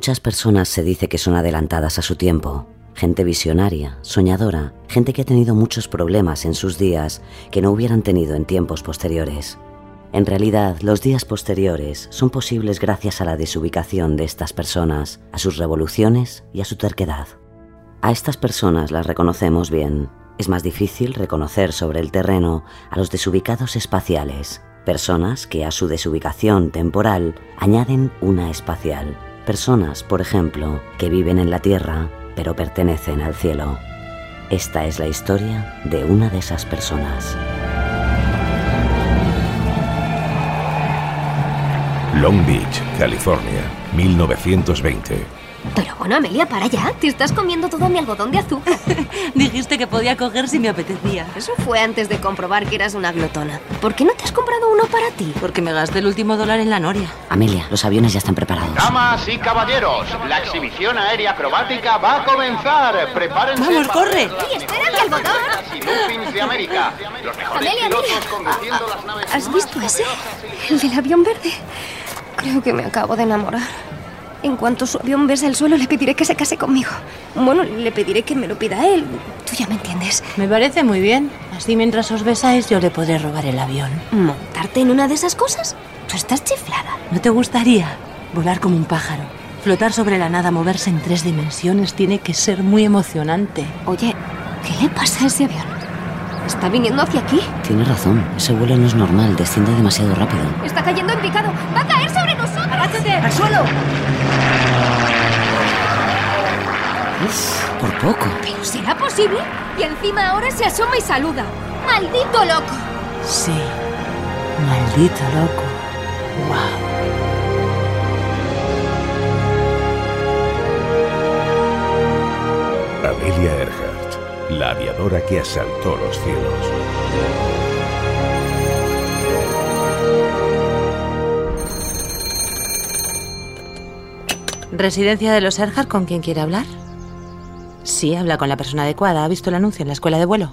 Muchas personas se dice que son adelantadas a su tiempo, gente visionaria, soñadora, gente que ha tenido muchos problemas en sus días que no hubieran tenido en tiempos posteriores. En realidad, los días posteriores son posibles gracias a la desubicación de estas personas, a sus revoluciones y a su terquedad. A estas personas las reconocemos bien. Es más difícil reconocer sobre el terreno a los desubicados espaciales, personas que a su desubicación temporal añaden una espacial personas, por ejemplo, que viven en la Tierra pero pertenecen al cielo. Esta es la historia de una de esas personas. Long Beach, California, 1920. Pero bueno, Amelia, para ya. Te estás comiendo todo mi algodón de azúcar. Dijiste que podía coger si me apetecía. Eso fue antes de comprobar que eras una glotona. ¿Por qué no te has comprado uno para ti? Porque me gasté el último dólar en la noria. Amelia, los aviones ya están preparados. Damas y caballeros, la exhibición aérea acrobática va a comenzar. Prepárense. Vamos, corre. ¡Oye, espera, mi algodón! de América. Los mejores Amelia, pilotos Amelia. conduciendo las naves ¿Has visto ese? El del avión verde. Creo que me acabo de enamorar. En cuanto su avión bese el suelo, le pediré que se case conmigo. Bueno, le pediré que me lo pida él. Tú ya me entiendes. Me parece muy bien. Así mientras os besáis yo le podré robar el avión. ¿Montarte en una de esas cosas? Tú estás chiflada. ¿No te gustaría volar como un pájaro? Flotar sobre la nada, moverse en tres dimensiones, tiene que ser muy emocionante. Oye, ¿qué le pasa a ese avión? ¿Está viniendo hacia aquí? Tienes razón, ese vuelo no es normal, desciende demasiado rápido. Está cayendo en picado. ¡Va a caer sobre! ¡Agáchate! ¡Al suelo! Uf, por poco. ¿Pero será posible? Y encima ahora se asoma y saluda. ¡Maldito loco! Sí. Maldito loco. Wow. Amelia Earhart, la aviadora que asaltó los cielos. ¿Residencia de los Erhard con quien quiere hablar? Sí, habla con la persona adecuada. ¿Ha visto el anuncio en la escuela de vuelo?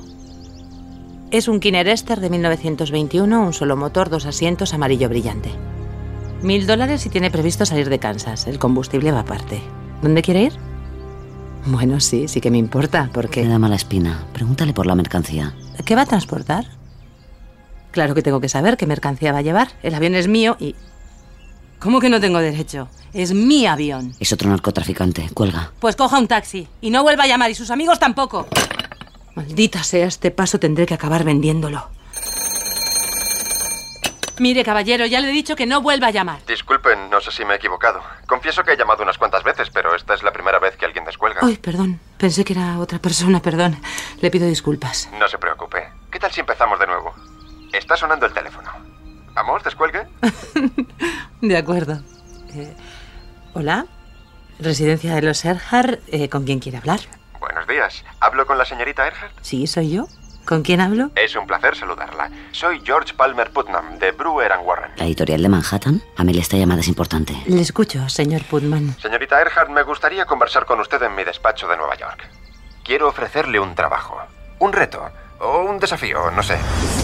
Es un Kinner Ester de 1921, un solo motor, dos asientos, amarillo brillante. Mil dólares y tiene previsto salir de Kansas. El combustible va aparte. ¿Dónde quiere ir? Bueno, sí, sí que me importa, porque... Me da mala espina. Pregúntale por la mercancía. ¿Qué va a transportar? Claro que tengo que saber qué mercancía va a llevar. El avión es mío y... ¿Cómo que no tengo derecho? Es mi avión. Es otro narcotraficante. Cuelga. Pues coja un taxi y no vuelva a llamar y sus amigos tampoco. Maldita sea, este paso tendré que acabar vendiéndolo. Mire, caballero, ya le he dicho que no vuelva a llamar. Disculpen, no sé si me he equivocado. Confieso que he llamado unas cuantas veces, pero esta es la primera vez que alguien descuelga. Ay, perdón. Pensé que era otra persona, perdón. Le pido disculpas. No se preocupe. ¿Qué tal si empezamos de nuevo? Está sonando el teléfono. Vamos, descuelgue. De acuerdo. Eh, Hola. Residencia de los Erhard. eh, ¿Con quién quiere hablar? Buenos días. ¿Hablo con la señorita Earhart? Sí, soy yo. ¿Con quién hablo? Es un placer saludarla. Soy George Palmer Putnam, de Brewer and Warren. La editorial de Manhattan. Amelia, esta llamada es importante. Le escucho, señor Putman. Señorita Earhart, me gustaría conversar con usted en mi despacho de Nueva York. Quiero ofrecerle un trabajo, un reto o un desafío, no sé.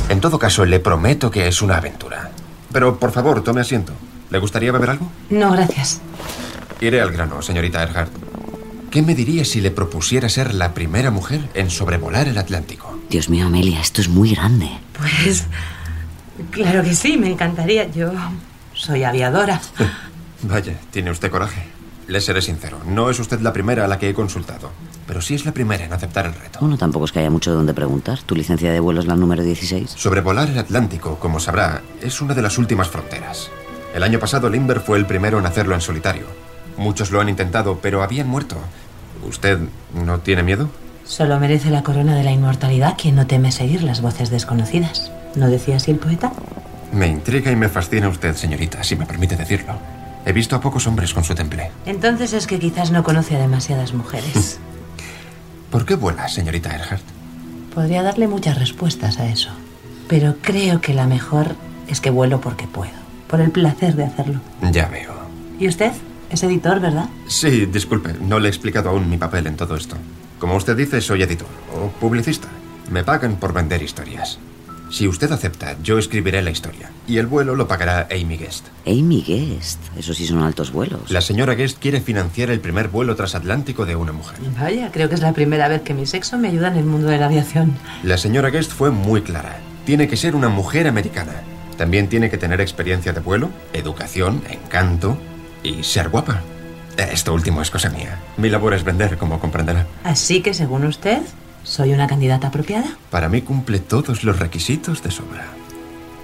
En todo caso, le prometo que es una aventura. Pero por favor, tome asiento. ¿Le gustaría beber algo? No, gracias. Iré al grano, señorita Earhart. ¿Qué me diría si le propusiera ser la primera mujer en sobrevolar el Atlántico? Dios mío, Amelia, esto es muy grande. Pues. Claro que sí, me encantaría. Yo soy aviadora. Vaya, tiene usted coraje. Le seré sincero, no es usted la primera a la que he consultado, pero sí es la primera en aceptar el reto. Bueno, tampoco es que haya mucho de donde preguntar. Tu licencia de vuelo es la número 16. Sobrevolar el Atlántico, como sabrá, es una de las últimas fronteras. El año pasado Limber fue el primero en hacerlo en solitario. Muchos lo han intentado, pero habían muerto. ¿Usted no tiene miedo? Solo merece la corona de la inmortalidad quien no teme seguir las voces desconocidas. ¿No decía así el poeta? Me intriga y me fascina usted, señorita, si me permite decirlo. He visto a pocos hombres con su temple. Entonces es que quizás no conoce a demasiadas mujeres. ¿Por qué vuela, señorita Earhart? Podría darle muchas respuestas a eso. Pero creo que la mejor es que vuelo porque puedo. Por el placer de hacerlo. Ya veo. ¿Y usted? Es editor, ¿verdad? Sí, disculpe, no le he explicado aún mi papel en todo esto. Como usted dice, soy editor o publicista. Me pagan por vender historias. Si usted acepta, yo escribiré la historia. Y el vuelo lo pagará Amy Guest. Amy Guest. Eso sí son altos vuelos. La señora Guest quiere financiar el primer vuelo transatlántico de una mujer. Vaya, creo que es la primera vez que mi sexo me ayuda en el mundo de la aviación. La señora Guest fue muy clara. Tiene que ser una mujer americana. También tiene que tener experiencia de vuelo, educación, encanto y ser guapa. Esto último es cosa mía. Mi labor es vender, como comprenderá. Así que, según usted, ¿soy una candidata apropiada? Para mí cumple todos los requisitos de sobra.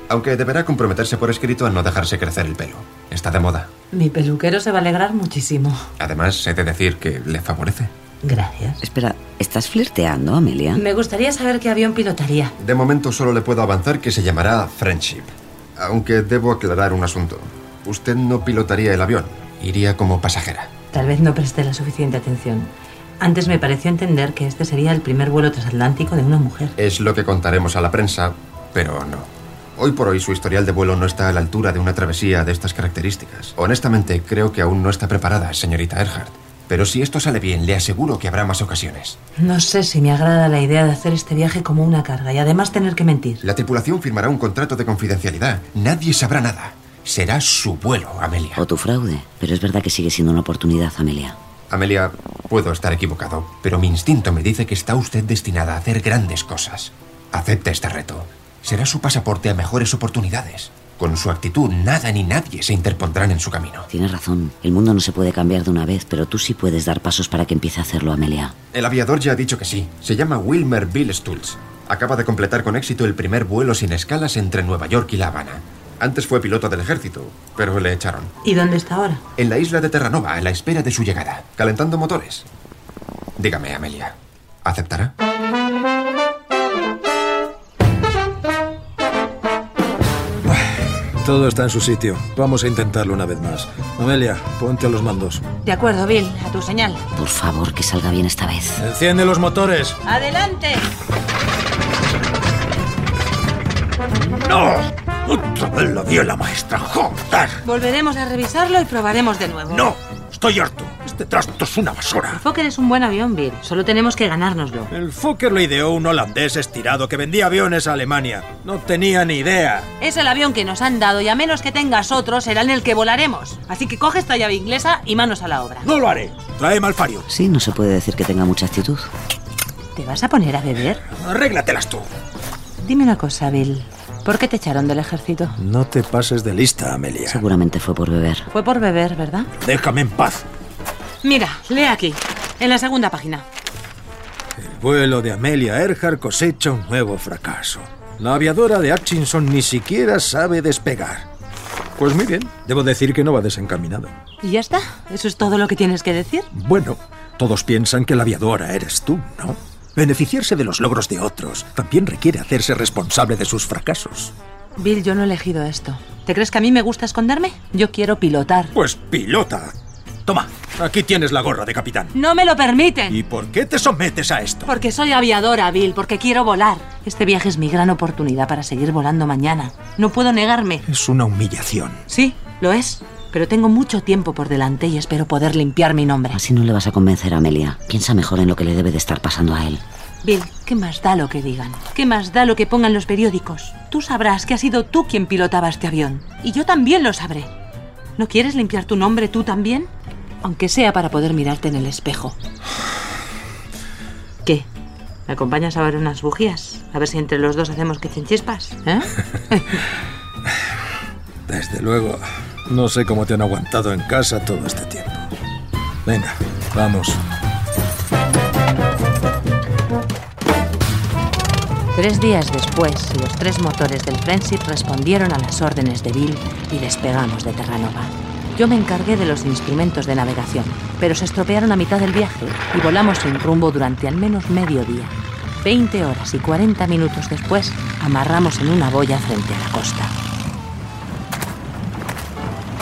Aunque deberá comprometerse por escrito a no dejarse crecer el pelo. Está de moda. Mi peluquero se va a alegrar muchísimo. Además, he de decir que le favorece. Gracias. Espera, ¿estás flirteando, Amelia? Me gustaría saber qué avión pilotaría. De momento solo le puedo avanzar que se llamará Friendship. Aunque debo aclarar un asunto. Usted no pilotaría el avión, iría como pasajera. Tal vez no presté la suficiente atención. Antes me pareció entender que este sería el primer vuelo transatlántico de una mujer. Es lo que contaremos a la prensa, pero no. Hoy por hoy su historial de vuelo no está a la altura de una travesía de estas características. Honestamente, creo que aún no está preparada, señorita Earhart. Pero si esto sale bien, le aseguro que habrá más ocasiones. No sé si me agrada la idea de hacer este viaje como una carga y además tener que mentir. La tripulación firmará un contrato de confidencialidad. Nadie sabrá nada. Será su vuelo, Amelia. O tu fraude. Pero es verdad que sigue siendo una oportunidad, Amelia. Amelia, puedo estar equivocado, pero mi instinto me dice que está usted destinada a hacer grandes cosas. Acepte este reto. Será su pasaporte a mejores oportunidades. Con su actitud, nada ni nadie se interpondrán en su camino. Tienes razón. El mundo no se puede cambiar de una vez, pero tú sí puedes dar pasos para que empiece a hacerlo, Amelia. El aviador ya ha dicho que sí. Se llama Wilmer Bill Stultz. Acaba de completar con éxito el primer vuelo sin escalas entre Nueva York y La Habana. Antes fue piloto del ejército, pero le echaron. ¿Y dónde está ahora? En la isla de Terranova, a la espera de su llegada, calentando motores. Dígame, Amelia, ¿aceptará? Todo está en su sitio. Vamos a intentarlo una vez más. Amelia, ponte a los mandos. De acuerdo, Bill, a tu señal. Por favor, que salga bien esta vez. Enciende los motores. ¡Adelante! ¡No! Otra vez la dio la maestra. ¡Joder! Volveremos a revisarlo y probaremos de nuevo. ¡No! Estoy harto. Este trasto es una basura. Fokker es un buen avión, Bill. Solo tenemos que ganárnoslo. El Fokker lo ideó un holandés estirado que vendía aviones a Alemania. No tenía ni idea. Es el avión que nos han dado y a menos que tengas otro, será en el que volaremos. Así que coge esta llave inglesa y manos a la obra. No lo haré. Trae Malfario. Sí, no se puede decir que tenga mucha actitud. ¿Te vas a poner a beber? Arréglatelas tú. Dime una cosa, Bill. ¿Por qué te echaron del ejército? No te pases de lista, Amelia. Seguramente fue por beber. Fue por beber, ¿verdad? Déjame en paz. Mira, lee aquí, en la segunda página. El vuelo de Amelia Earhart cosecha un nuevo fracaso. La aviadora de Hutchinson ni siquiera sabe despegar. Pues muy bien, debo decir que no va desencaminado. ¿Y ya está? ¿Eso es todo lo que tienes que decir? Bueno, todos piensan que la aviadora eres tú, ¿no? Beneficiarse de los logros de otros también requiere hacerse responsable de sus fracasos. Bill, yo no he elegido esto. ¿Te crees que a mí me gusta esconderme? Yo quiero pilotar. Pues pilota. Toma, aquí tienes la gorra de capitán. ¡No me lo permiten! ¿Y por qué te sometes a esto? Porque soy aviadora, Bill, porque quiero volar. Este viaje es mi gran oportunidad para seguir volando mañana. No puedo negarme. Es una humillación. Sí, lo es. Pero tengo mucho tiempo por delante y espero poder limpiar mi nombre. Así no le vas a convencer a Amelia. Piensa mejor en lo que le debe de estar pasando a él. Bill, ¿qué más da lo que digan? ¿Qué más da lo que pongan los periódicos? Tú sabrás que has sido tú quien pilotaba este avión. Y yo también lo sabré. ¿No quieres limpiar tu nombre tú también? Aunque sea para poder mirarte en el espejo. ¿Qué? ¿Me acompañas a ver unas bujías? A ver si entre los dos hacemos que chispas, ¿eh? Desde luego, no sé cómo te han aguantado en casa todo este tiempo. Venga, vamos. Tres días después, los tres motores del Friendship respondieron a las órdenes de Bill y despegamos de Terranova. Yo me encargué de los instrumentos de navegación, pero se estropearon a mitad del viaje y volamos sin rumbo durante al menos medio día. 20 horas y 40 minutos después, amarramos en una boya frente a la costa.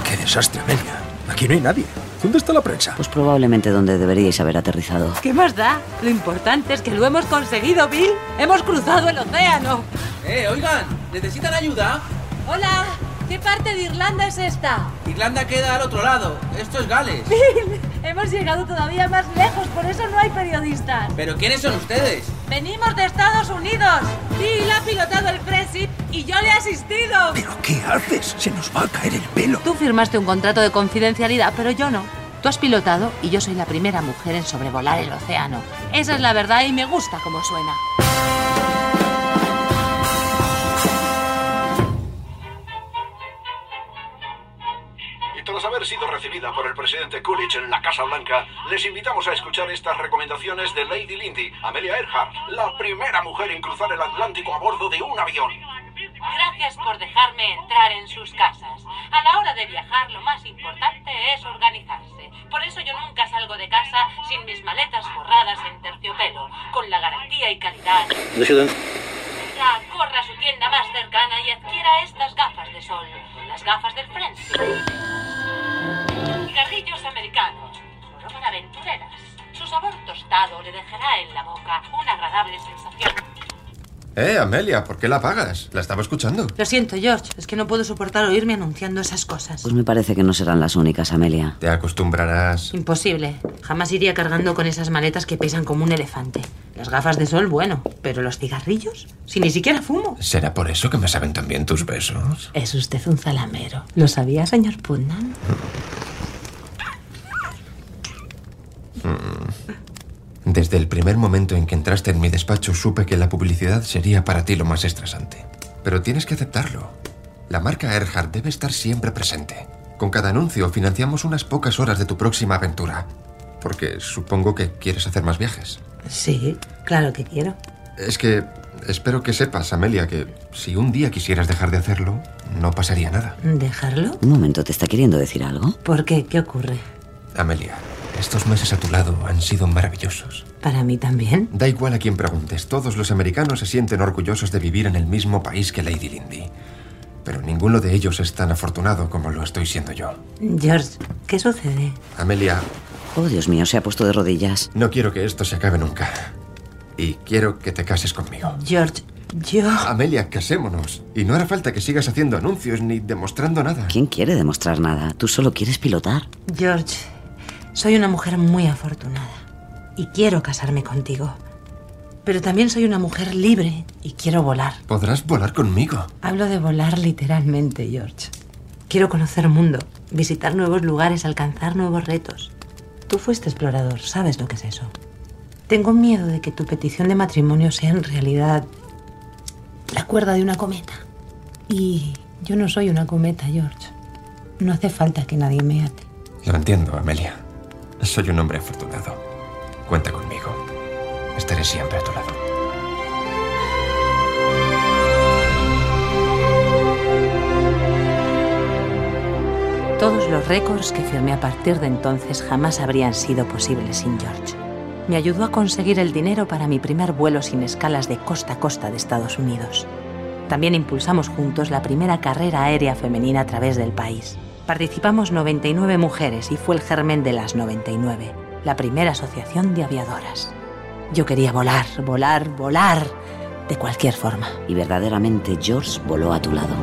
¡Qué desastre, Amelia! Aquí no hay nadie. ¿Dónde está la prensa? Pues probablemente donde deberíais haber aterrizado. ¿Qué más da? Lo importante es que lo hemos conseguido, Bill. Hemos cruzado el océano. Eh, oigan, ¿necesitan ayuda? Hola, ¿qué parte de Irlanda es esta? Irlanda queda al otro lado. Esto es Gales. Hemos llegado todavía más lejos, por eso no hay periodistas. ¿Pero quiénes son ustedes? Venimos de Estados Unidos. Bill ha pilotado el Brexit y yo le he asistido. ¿Pero qué haces? Se nos va a caer el pelo. Tú firmaste un contrato de confidencialidad, pero yo no. Tú has pilotado y yo soy la primera mujer en sobrevolar el océano. Esa es la verdad y me gusta como suena. Sido recibida por el presidente Coolidge en la Casa Blanca, les invitamos a escuchar estas recomendaciones de Lady Lindy, Amelia Earhart, la primera mujer en cruzar el Atlántico a bordo de un avión. Gracias por dejarme entrar en sus casas. A la hora de viajar lo más importante es organizarse. Por eso yo nunca salgo de casa sin mis maletas forradas en terciopelo, con la garantía y calidad. Ya, corra a su tienda más Eh, Amelia, ¿por qué la apagas? La estaba escuchando. Lo siento, George. Es que no puedo soportar oírme anunciando esas cosas. Pues me parece que no serán las únicas, Amelia. Te acostumbrarás. Imposible. Jamás iría cargando con esas maletas que pesan como un elefante. Las gafas de sol, bueno. Pero los cigarrillos, si ni siquiera fumo. ¿Será por eso que me saben tan bien tus besos? Es usted un zalamero. ¿Lo sabía, señor Putnam? Desde el primer momento en que entraste en mi despacho supe que la publicidad sería para ti lo más estresante. Pero tienes que aceptarlo. La marca Earhart debe estar siempre presente. Con cada anuncio financiamos unas pocas horas de tu próxima aventura. Porque supongo que quieres hacer más viajes. Sí, claro que quiero. Es que espero que sepas, Amelia, que si un día quisieras dejar de hacerlo, no pasaría nada. ¿Dejarlo? Un momento, ¿te está queriendo decir algo? ¿Por qué? ¿Qué ocurre? Amelia, estos meses a tu lado han sido maravillosos. ¿Para mí también? Da igual a quien preguntes, todos los americanos se sienten orgullosos de vivir en el mismo país que Lady Lindy. Pero ninguno de ellos es tan afortunado como lo estoy siendo yo. George, ¿qué sucede? Amelia, Oh, Dios mío, se ha puesto de rodillas. no quiero que esto se acabe nunca. Y quiero que te cases conmigo. George, yo... Amelia, casémonos. Y no hará falta que sigas haciendo anuncios ni demostrando nada. ¿Quién quiere demostrar nada? Tú solo quieres pilotar. George, soy una mujer muy afortunada. Y quiero casarme contigo. Pero también soy una mujer libre y quiero volar. Podrás volar conmigo. Hablo de volar literalmente, George. Quiero conocer mundo, visitar nuevos lugares, alcanzar nuevos retos. Tú fuiste explorador, sabes lo que es eso. Tengo miedo de que tu petición de matrimonio sea en realidad la cuerda de una cometa. Y yo no soy una cometa, George. No hace falta que nadie me ate. Lo entiendo, Amelia. Soy un hombre afortunado. Cuenta conmigo. Estaré siempre a tu lado. Todos los récords que firmé a partir de entonces jamás habrían sido posibles sin George. Me ayudó a conseguir el dinero para mi primer vuelo sin escalas de costa a costa de Estados Unidos. También impulsamos juntos la primera carrera aérea femenina a través del país. Participamos 99 mujeres y fue el germen de las 99, la primera asociación de aviadoras. Yo quería volar, volar, volar, de cualquier forma. Y verdaderamente George voló a tu lado.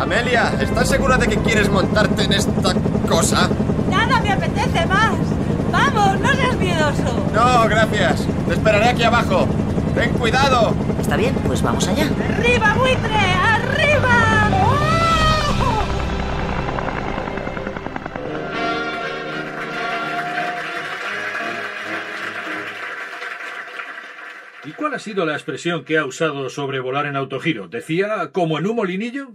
Amelia, ¿estás segura de que quieres montarte en esta cosa? Nada me apetece más. Vamos, no seas miedoso. No, gracias. Te esperaré aquí abajo. Ten cuidado. Está bien, pues vamos allá. ¡Arriba, buitre! ¡Arriba! Cuál ha sido la expresión que ha usado sobre volar en autogiro? ¿Decía como en un molinillo?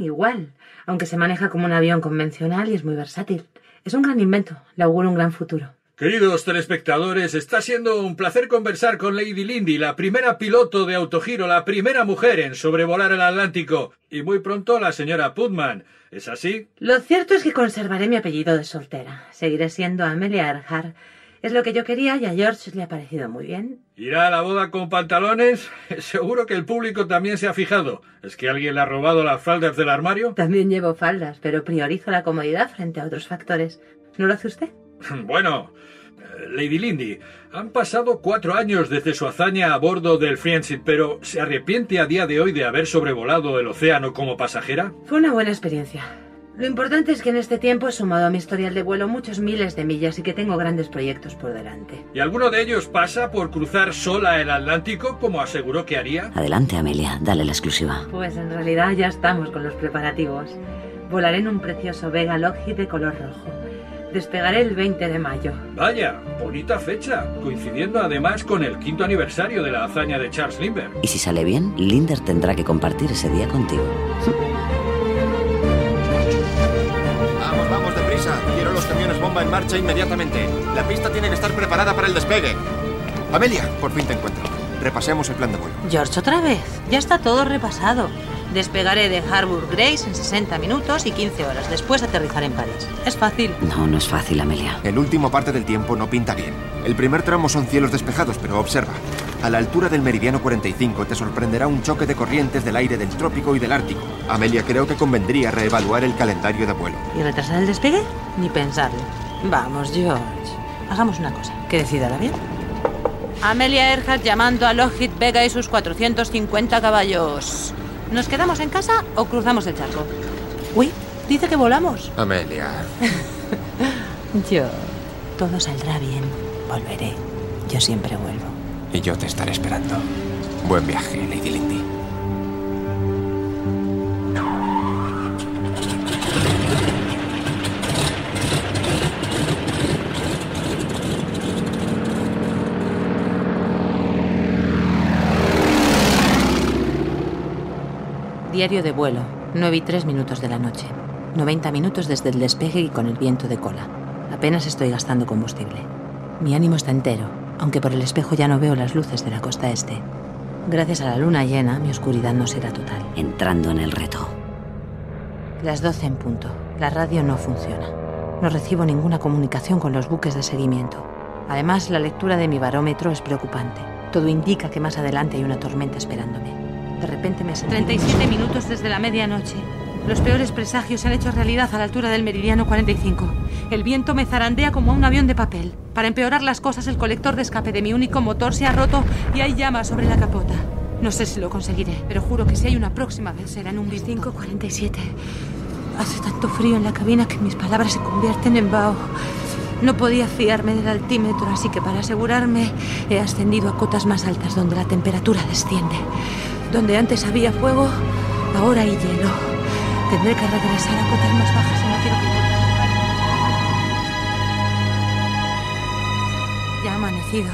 Igual, aunque se maneja como un avión convencional y es muy versátil. Es un gran invento, le auguro un gran futuro. Queridos telespectadores, está siendo un placer conversar con Lady Lindy, la primera piloto de autogiro, la primera mujer en sobrevolar el Atlántico, y muy pronto la señora Putman. ¿Es así? Lo cierto es que conservaré mi apellido de soltera. Seguiré siendo Amelia Earhart. Es lo que yo quería y a George le ha parecido muy bien. ¿Irá a la boda con pantalones? Seguro que el público también se ha fijado. ¿Es que alguien le ha robado las faldas del armario? También llevo faldas, pero priorizo la comodidad frente a otros factores. ¿No lo hace usted? Bueno, eh, Lady Lindy, han pasado cuatro años desde su hazaña a bordo del Friendship, pero ¿se arrepiente a día de hoy de haber sobrevolado el océano como pasajera? Fue una buena experiencia. Lo importante es que en este tiempo he sumado a mi historial de vuelo muchos miles de millas y que tengo grandes proyectos por delante. ¿Y alguno de ellos pasa por cruzar sola el Atlántico, como aseguró que haría? Adelante, Amelia, dale la exclusiva. Pues en realidad ya estamos con los preparativos. Volaré en un precioso Vega Lockheed de color rojo. Despegaré el 20 de mayo. Vaya, bonita fecha, coincidiendo además con el quinto aniversario de la hazaña de Charles Lindbergh. Y si sale bien, Linder tendrá que compartir ese día contigo. Quiero los camiones bomba en marcha inmediatamente. La pista tiene que estar preparada para el despegue. Amelia, por fin te encuentro. Repasemos el plan de vuelo. George, otra vez. Ya está todo repasado. Despegaré de Harbour Grace en 60 minutos y 15 horas. Después aterrizaré en París. Es fácil. No, no es fácil, Amelia. El último parte del tiempo no pinta bien. El primer tramo son cielos despejados, pero observa. A la altura del meridiano 45 te sorprenderá un choque de corrientes del aire del trópico y del ártico. Amelia, creo que convendría reevaluar el calendario de vuelo. ¿Y retrasar el despegue? Ni pensarlo. Vamos, George. Hagamos una cosa. Que decida el avión. Amelia Earhart llamando a Lockheed Vega y sus 450 caballos. ¿Nos quedamos en casa o cruzamos el charco? Uy, dice que volamos. Amelia. Yo. Todo saldrá bien. Volveré. Yo siempre vuelvo. Y yo te estaré esperando. Buen viaje, Lady Lindy. Diario de vuelo, 9 y 3 minutos de la noche. 90 minutos desde el despegue y con el viento de cola. Apenas estoy gastando combustible. Mi ánimo está entero, aunque por el espejo ya no veo las luces de la costa este. Gracias a la luna llena, mi oscuridad no será total. Entrando en el reto. Las 12 en punto. La radio no funciona. No recibo ninguna comunicación con los buques de seguimiento. Además, la lectura de mi barómetro es preocupante. Todo indica que más adelante hay una tormenta esperándome. De repente me sentí... 37 minutos desde la medianoche. Los peores presagios se han hecho realidad a la altura del meridiano 45. El viento me zarandea como a un avión de papel. Para empeorar las cosas, el colector de escape de mi único motor se ha roto y hay llamas sobre la capota. No sé si lo conseguiré, pero juro que si hay una próxima vez será en un 547. Hace tanto frío en la cabina que mis palabras se convierten en vaho. No podía fiarme del altímetro, así que para asegurarme he ascendido a cotas más altas donde la temperatura desciende. Donde antes había fuego, ahora hay hielo. Tendré que regresar a cotas más bajas si no quiero que... Ya ha amanecido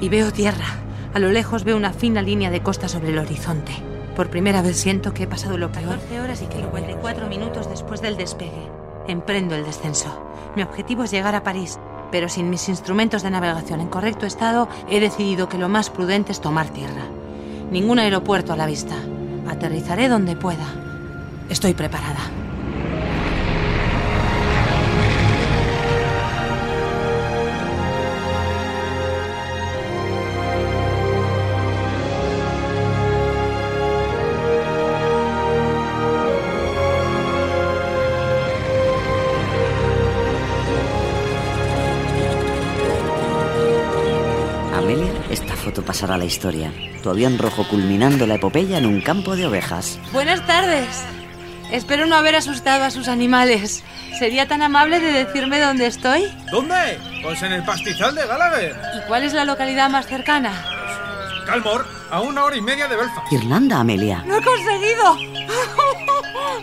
y veo tierra. A lo lejos veo una fina línea de costa sobre el horizonte. Por primera vez siento que he pasado lo peor. 14 horas y 54 minutos después del despegue. Emprendo el descenso. Mi objetivo es llegar a París, pero sin mis instrumentos de navegación en correcto estado, he decidido que lo más prudente es tomar tierra. Ningún aeropuerto a la vista. Aterrizaré donde pueda. Estoy preparada. Foto pasará a la historia. Tu avión rojo culminando la epopeya en un campo de ovejas. Buenas tardes. Espero no haber asustado a sus animales. ¿Sería tan amable de decirme dónde estoy? ¿Dónde? Pues en el pastizal de Gallagher. ¿Y cuál es la localidad más cercana? Calmore, a una hora y media de Belfast. Irlanda, Amelia. ¡Lo he conseguido!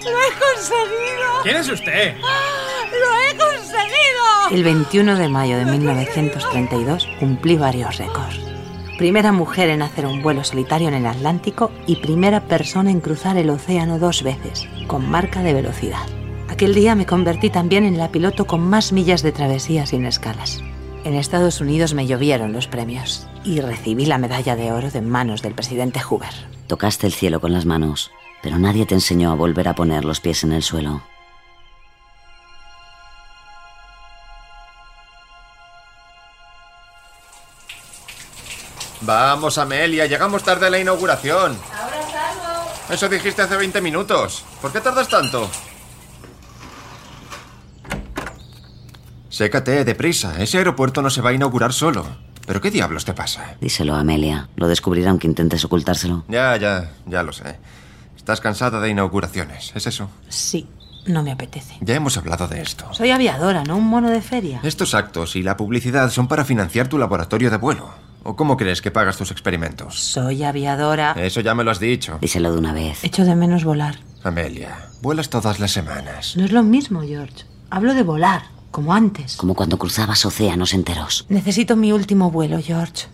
¡Lo he conseguido! ¿Quién es usted? ¡Lo he conseguido! El 21 de mayo de 1932 cumplí varios récords. Primera mujer en hacer un vuelo solitario en el Atlántico y primera persona en cruzar el océano dos veces, con marca de velocidad. Aquel día me convertí también en la piloto con más millas de travesía sin escalas. En Estados Unidos me llovieron los premios y recibí la medalla de oro de manos del presidente Hoover. Tocaste el cielo con las manos, pero nadie te enseñó a volver a poner los pies en el suelo. Vamos, Amelia, llegamos tarde a la inauguración. Ahora salgo. Eso dijiste hace 20 minutos. ¿Por qué tardas tanto? Sécate, deprisa. Ese aeropuerto no se va a inaugurar solo. ¿Pero qué diablos te pasa? Díselo a Amelia. Lo descubrirá aunque intentes ocultárselo. Ya, ya, ya lo sé. Estás cansada de inauguraciones, ¿es eso? Sí, no me apetece. Ya hemos hablado de esto. Soy aviadora, no un mono de feria. Estos actos y la publicidad son para financiar tu laboratorio de vuelo. ¿O cómo crees que pagas tus experimentos? Soy aviadora. Eso ya me lo has dicho. Díselo de una vez. Echo de menos volar. Amelia, vuelas todas las semanas. No es lo mismo, George. Hablo de volar, como antes. Como cuando cruzabas océanos enteros. Necesito mi último vuelo, George.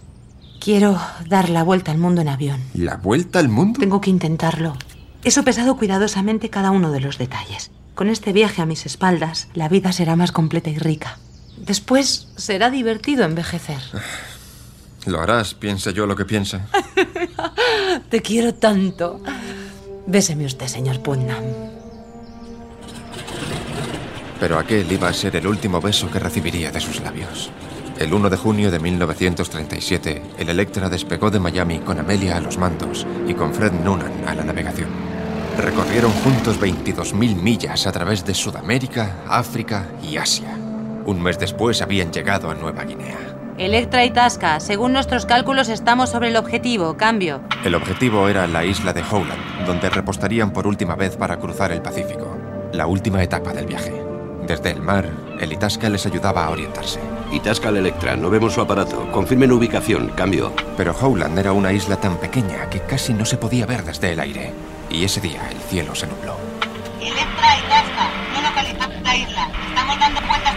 Quiero dar la vuelta al mundo en avión. ¿La vuelta al mundo? Tengo que intentarlo. He sopesado cuidadosamente cada uno de los detalles. Con este viaje a mis espaldas, la vida será más completa y rica. Después será divertido envejecer. Lo harás, piense yo lo que piense. Te quiero tanto. Béseme usted, señor Putnam. Pero aquel iba a ser el último beso que recibiría de sus labios. El 1 de junio de 1937, el Electra despegó de Miami con Amelia a los mandos y con Fred Noonan a la navegación. Recorrieron juntos 22.000 millas a través de Sudamérica, África y Asia. Un mes después habían llegado a Nueva Guinea. Electra y Tasca, según nuestros cálculos estamos sobre el objetivo. Cambio. El objetivo era la isla de Howland, donde repostarían por última vez para cruzar el Pacífico, la última etapa del viaje. Desde el mar, el Itasca les ayudaba a orientarse. Itasca al Electra, no vemos su aparato. Confirmen ubicación, cambio. Pero Howland era una isla tan pequeña que casi no se podía ver desde el aire. Y ese día el cielo se nubló. Electra y Tasca, no localizamos la isla. Estamos dando vueltas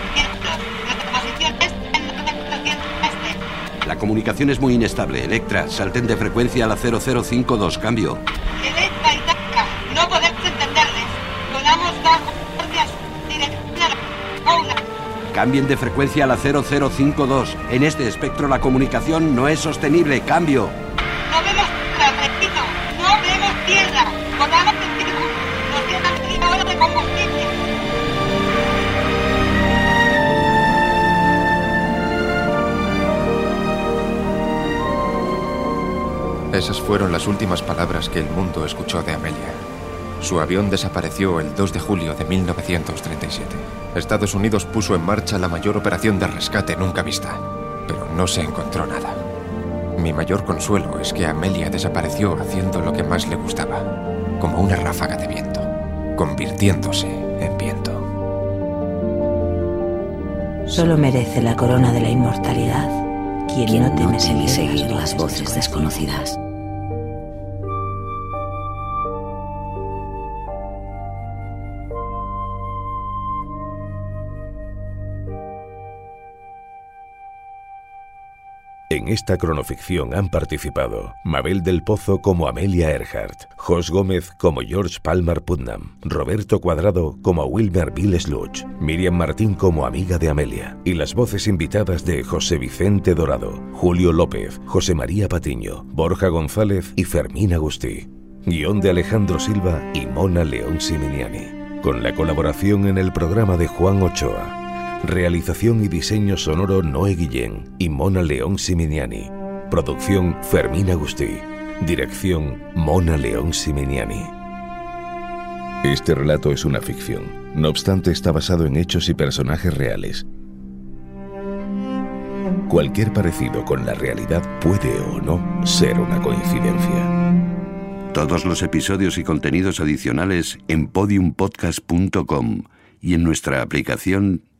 La comunicación es muy inestable. Electra, salten de frecuencia a la 0052, cambio. Electra y Tasca, no podemos entenderles. Donamos bajo dirección a. Cambien de frecuencia a la 0052. En este espectro la comunicación no es sostenible, cambio. Esas fueron las últimas palabras que el mundo escuchó de Amelia. Su avión desapareció el 2 de julio de 1937. Estados Unidos puso en marcha la mayor operación de rescate nunca vista, pero no se encontró nada. Mi mayor consuelo es que Amelia desapareció haciendo lo que más le gustaba, como una ráfaga de viento, convirtiéndose en viento. Solo merece la corona de la inmortalidad quien, Quien no teme no teme seguir, seguir las voces desconocidas. En esta cronoficción han participado Mabel del Pozo como Amelia Earhart, Jos Gómez como George Palmer Putnam, Roberto Cuadrado como Wilmer Bill Sluch, Miriam Martín como amiga de Amelia y las voces invitadas de José Vicente Dorado, Julio López, José María Patiño, Borja González y Fermín Agustí. Guión de Alejandro Silva y Mona León Siminiani. Con la colaboración en el programa de Juan Ochoa. Realización y diseño sonoro Noé Guillén y Mona León Siminiani. Producción Fermín Agustí. Dirección Mona León Siminiani. Este relato es una ficción. No obstante, está basado en hechos y personajes reales. Cualquier parecido con la realidad puede o no ser una coincidencia. Todos los episodios y contenidos adicionales en podiumpodcast.com y en nuestra aplicación